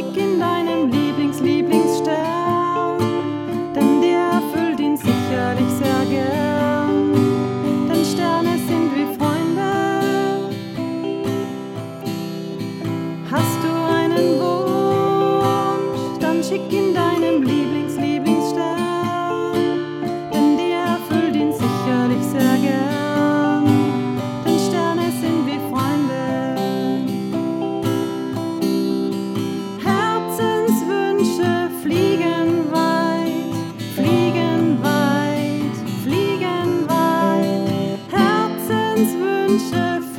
Romantik in deinem Lieblings-Lieblingsstern, denn der erfüllt ihn sicherlich sehr gern. Denn Sterne sind wie Freunde. Hast du einen Wunsch, dann schick ihn friendship.